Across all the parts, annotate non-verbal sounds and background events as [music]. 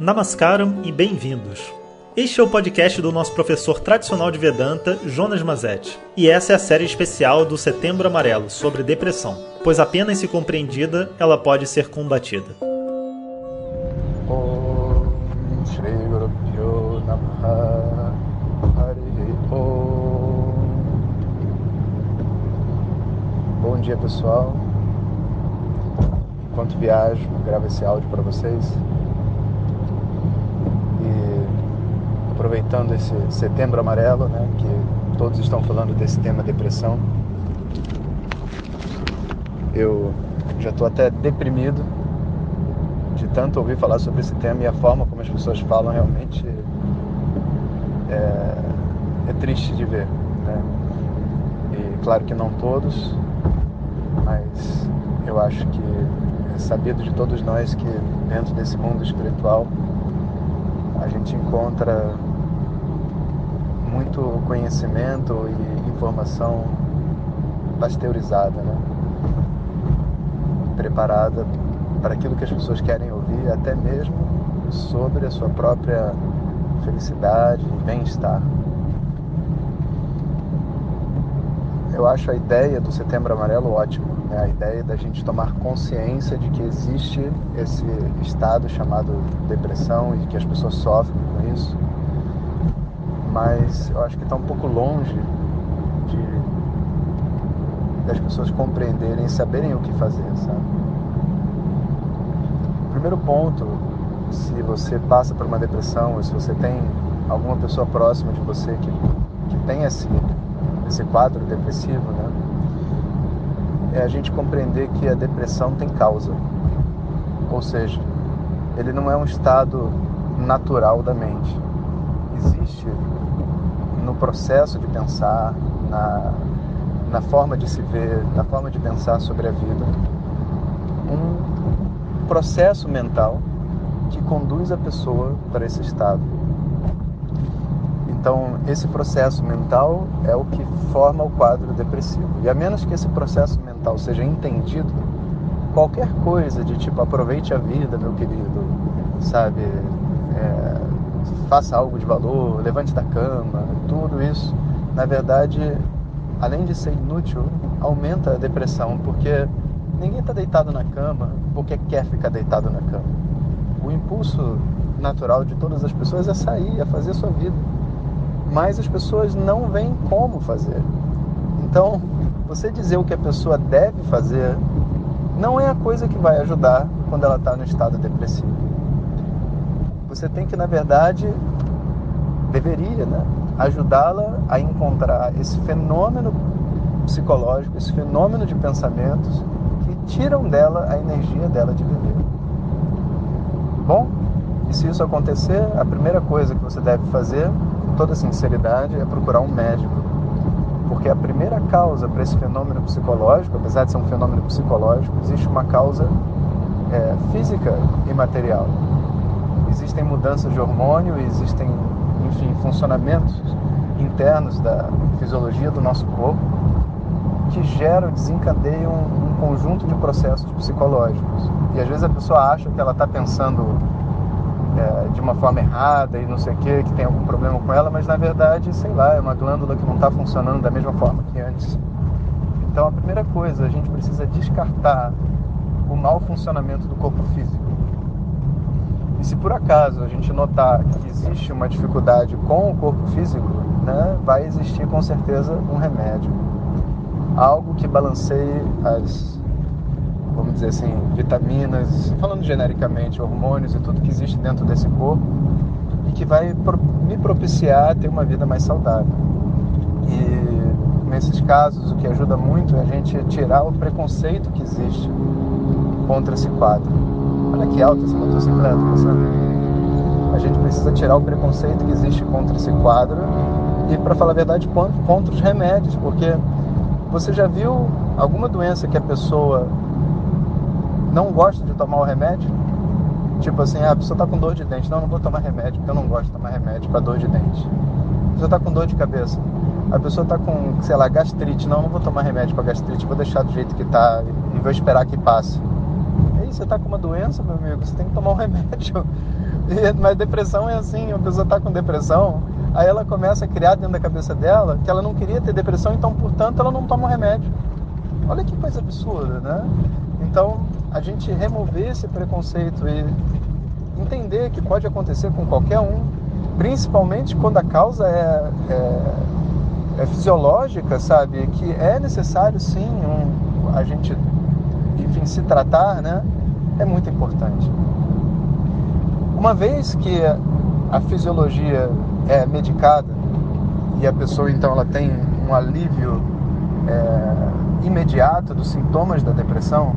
Namaskaram e bem-vindos. Este é o podcast do nosso professor tradicional de Vedanta, Jonas Mazetti. E essa é a série especial do Setembro Amarelo sobre depressão, pois apenas se compreendida ela pode ser combatida. Bom dia pessoal. Enquanto viajo, gravo esse áudio para vocês. E aproveitando esse setembro amarelo, né, que todos estão falando desse tema depressão. Eu já estou até deprimido de tanto ouvir falar sobre esse tema e a forma como as pessoas falam realmente é, é triste de ver. Né? E claro que não todos, mas eu acho que é sabido de todos nós que dentro desse mundo espiritual a gente encontra muito conhecimento e informação pasteurizada, né? preparada para aquilo que as pessoas querem ouvir, até mesmo sobre a sua própria felicidade e bem-estar. Eu acho a ideia do Setembro Amarelo ótima, né? a ideia da gente tomar consciência de que existe esse estado chamado depressão e que as pessoas sofrem com isso, mas eu acho que está um pouco longe de das pessoas compreenderem e saberem o que fazer, sabe? Primeiro ponto, se você passa por uma depressão ou se você tem alguma pessoa próxima de você que, que tem esse esse quadro depressivo, né? É a gente compreender que a depressão tem causa. Ou seja, ele não é um estado natural da mente. Existe no processo de pensar, na, na forma de se ver, na forma de pensar sobre a vida, um processo mental que conduz a pessoa para esse estado. Então, esse processo mental é o que forma o quadro depressivo. E a menos que esse processo mental seja entendido, qualquer coisa de tipo aproveite a vida, meu querido, sabe, é, faça algo de valor, levante da cama, tudo isso, na verdade, além de ser inútil, aumenta a depressão, porque ninguém está deitado na cama porque quer ficar deitado na cama. O impulso natural de todas as pessoas é sair, é fazer a sua vida mas as pessoas não veem como fazer. Então, você dizer o que a pessoa deve fazer não é a coisa que vai ajudar quando ela está no estado depressivo. Você tem que, na verdade, deveria, né, ajudá-la a encontrar esse fenômeno psicológico, esse fenômeno de pensamentos que tiram dela a energia dela de viver. Bom, e se isso acontecer, a primeira coisa que você deve fazer toda sinceridade, é procurar um médico. Porque a primeira causa para esse fenômeno psicológico, apesar de ser um fenômeno psicológico, existe uma causa é, física e material. Existem mudanças de hormônio, existem, enfim, funcionamentos internos da fisiologia do nosso corpo que geram, desencadeiam um, conjunto de processos psicológicos. E às vezes a pessoa acha que ela está pensando é, de uma forma errada e não sei o que, que tem algum problema com ela, mas na verdade, sei lá, é uma glândula que não está funcionando da mesma forma que antes. Então a primeira coisa, a gente precisa descartar o mau funcionamento do corpo físico. E se por acaso a gente notar que existe uma dificuldade com o corpo físico, né, vai existir com certeza um remédio. Algo que balanceie as vamos dizer assim, vitaminas, falando genericamente, hormônios e tudo que existe dentro desse corpo e que vai me propiciar a ter uma vida mais saudável. E nesses casos, o que ajuda muito é a gente tirar o preconceito que existe contra esse quadro. Olha que alta essa motocicleta, sabe? A gente precisa tirar o preconceito que existe contra esse quadro e, para falar a verdade, contra os remédios, porque você já viu alguma doença que a pessoa não gosta de tomar o remédio. Tipo assim, ah, a pessoa tá com dor de dente. Não, não vou tomar remédio, porque eu não gosto de tomar remédio para dor de dente. A pessoa tá com dor de cabeça. A pessoa tá com, sei lá, gastrite. Não, não vou tomar remédio para gastrite, vou deixar do jeito que tá e vou esperar que passe. Aí, você tá com uma doença, meu amigo, você tem que tomar um remédio. [laughs] E, mas depressão é assim, a pessoa está com depressão, aí ela começa a criar dentro da cabeça dela que ela não queria ter depressão, então, portanto, ela não toma um remédio. Olha que coisa absurda, né? Então, a gente remover esse preconceito e entender que pode acontecer com qualquer um, principalmente quando a causa é, é, é fisiológica, sabe? Que é necessário sim um, a gente, enfim, se tratar, né? É muito importante. Uma vez que a fisiologia é medicada e a pessoa então ela tem um alívio é, imediato dos sintomas da depressão,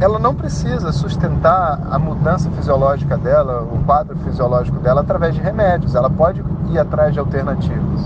ela não precisa sustentar a mudança fisiológica dela, o quadro fisiológico dela através de remédios. Ela pode ir atrás de alternativas.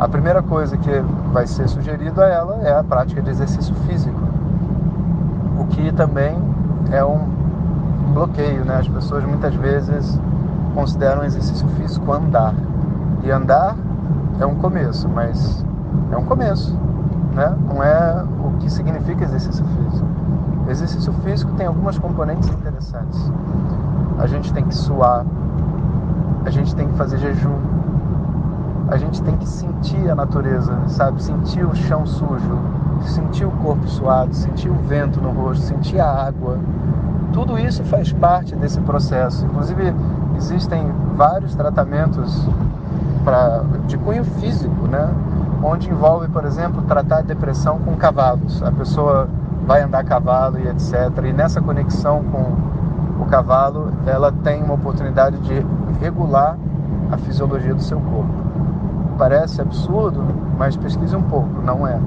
A primeira coisa que vai ser sugerido a ela é a prática de exercício físico, o que também é um bloqueio, né? As pessoas muitas vezes consideram exercício físico andar. E andar é um começo, mas é um começo, né? Não é o que significa exercício físico. Exercício físico tem algumas componentes interessantes. A gente tem que suar, a gente tem que fazer jejum, a gente tem que sentir a natureza, sabe? Sentir o chão sujo, sentir o corpo suado, sentir o vento no rosto, sentir a água. Tudo isso faz parte desse processo. Inclusive, existem vários tratamentos pra, de cunho físico, né? Onde envolve, por exemplo, tratar a depressão com cavalos. A pessoa vai andar a cavalo e etc. E nessa conexão com o cavalo, ela tem uma oportunidade de regular a fisiologia do seu corpo. Parece absurdo, mas pesquise um pouco, não é.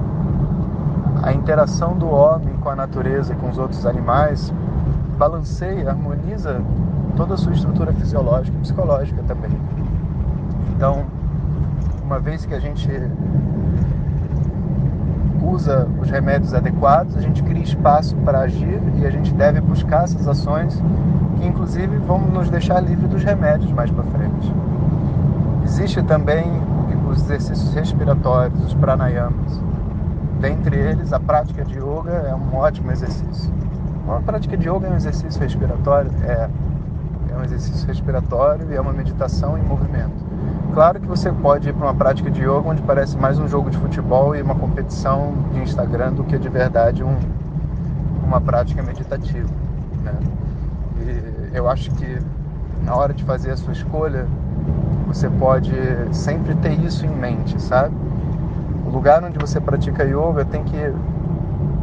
A interação do homem com a natureza e com os outros animais balanceia, harmoniza toda a sua estrutura fisiológica e psicológica também. Então, uma vez que a gente usa os remédios adequados, a gente cria espaço para agir e a gente deve buscar essas ações que, inclusive, vão nos deixar livre dos remédios mais para frente. Existe também os exercícios respiratórios, os pranayamas. Dentre eles, a prática de yoga é um ótimo exercício. A prática de yoga é um exercício respiratório? É. É um exercício respiratório e é uma meditação em movimento. Claro que você pode ir para uma prática de yoga onde parece mais um jogo de futebol e uma competição de Instagram do que de verdade um, uma prática meditativa. Né? E eu acho que na hora de fazer a sua escolha, você pode sempre ter isso em mente, sabe? O lugar onde você pratica yoga tem que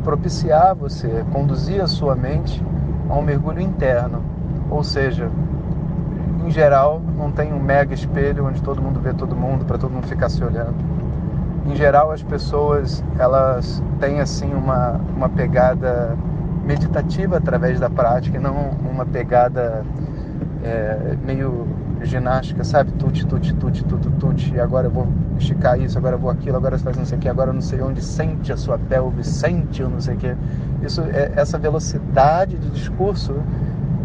propiciar você, conduzir a sua mente a um mergulho interno, ou seja, em geral, não tem um mega espelho onde todo mundo vê todo mundo, para todo mundo ficar se olhando. Em geral, as pessoas elas têm assim uma, uma pegada meditativa através da prática, e não uma pegada é, meio ginástica, sabe? Tute, tute, tute, tute, tute, e agora eu vou esticar isso, agora eu vou aquilo, agora você faz não sei o que, agora eu não sei onde, sente a sua pelve, sente o não sei o que. Isso, é, essa velocidade de discurso,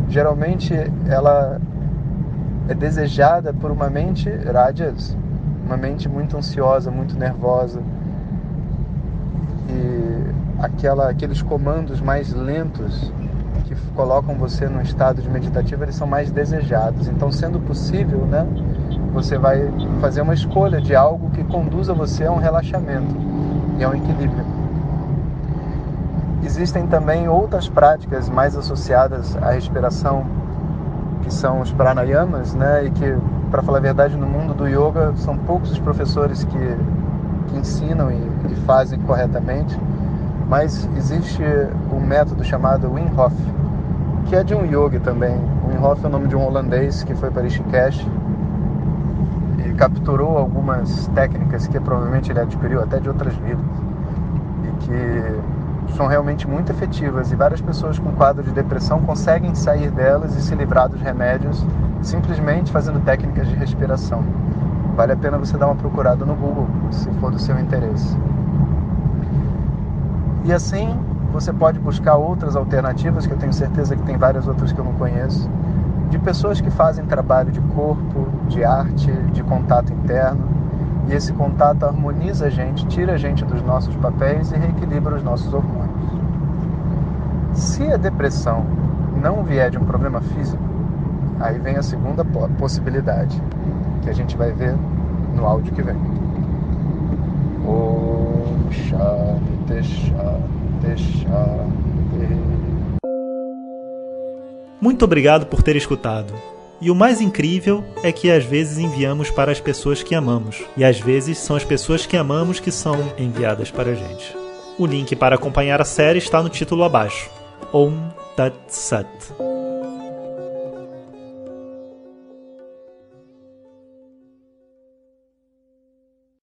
geralmente ela é desejada por uma mente rajas, uma mente muito ansiosa, muito nervosa. E aquela, aqueles comandos mais lentos que colocam você num estado de meditativo, eles são mais desejados. Então, sendo possível, né, você vai fazer uma escolha de algo que conduza você a um relaxamento e a um equilíbrio. Existem também outras práticas mais associadas à respiração que são os pranayamas, né? E que, para falar a verdade, no mundo do yoga são poucos os professores que, que ensinam e, fazem corretamente. Mas existe um método chamado Wim Hof, que é de um yogi também. O Wim Hof é o nome de um holandês que foi para Rishikesh e capturou algumas técnicas que provavelmente ele adquiriu até de outras vidas e que são realmente muito efetivas e várias pessoas com quadro de depressão conseguem sair delas e se livrar dos remédios simplesmente fazendo técnicas de respiração. Vale a pena você dar uma procurada no Google, se for do seu interesse. E assim, você pode buscar outras alternativas, que eu tenho certeza que tem várias outras que eu não conheço, de pessoas que fazem trabalho de corpo, de arte, de contato interno. E esse contato harmoniza a gente, tira a gente dos nossos papéis e reequilibra os nossos hormônios. Se a depressão não vier de um problema físico, Aí vem a segunda possibilidade, que a gente vai ver no áudio que vem. Om Shanti Shanti. Muito obrigado por ter escutado. E o mais incrível é que às vezes enviamos para as pessoas que amamos, e às vezes são as pessoas que amamos que são enviadas para a gente. O link para acompanhar a série está no título abaixo. Om Tat Sat.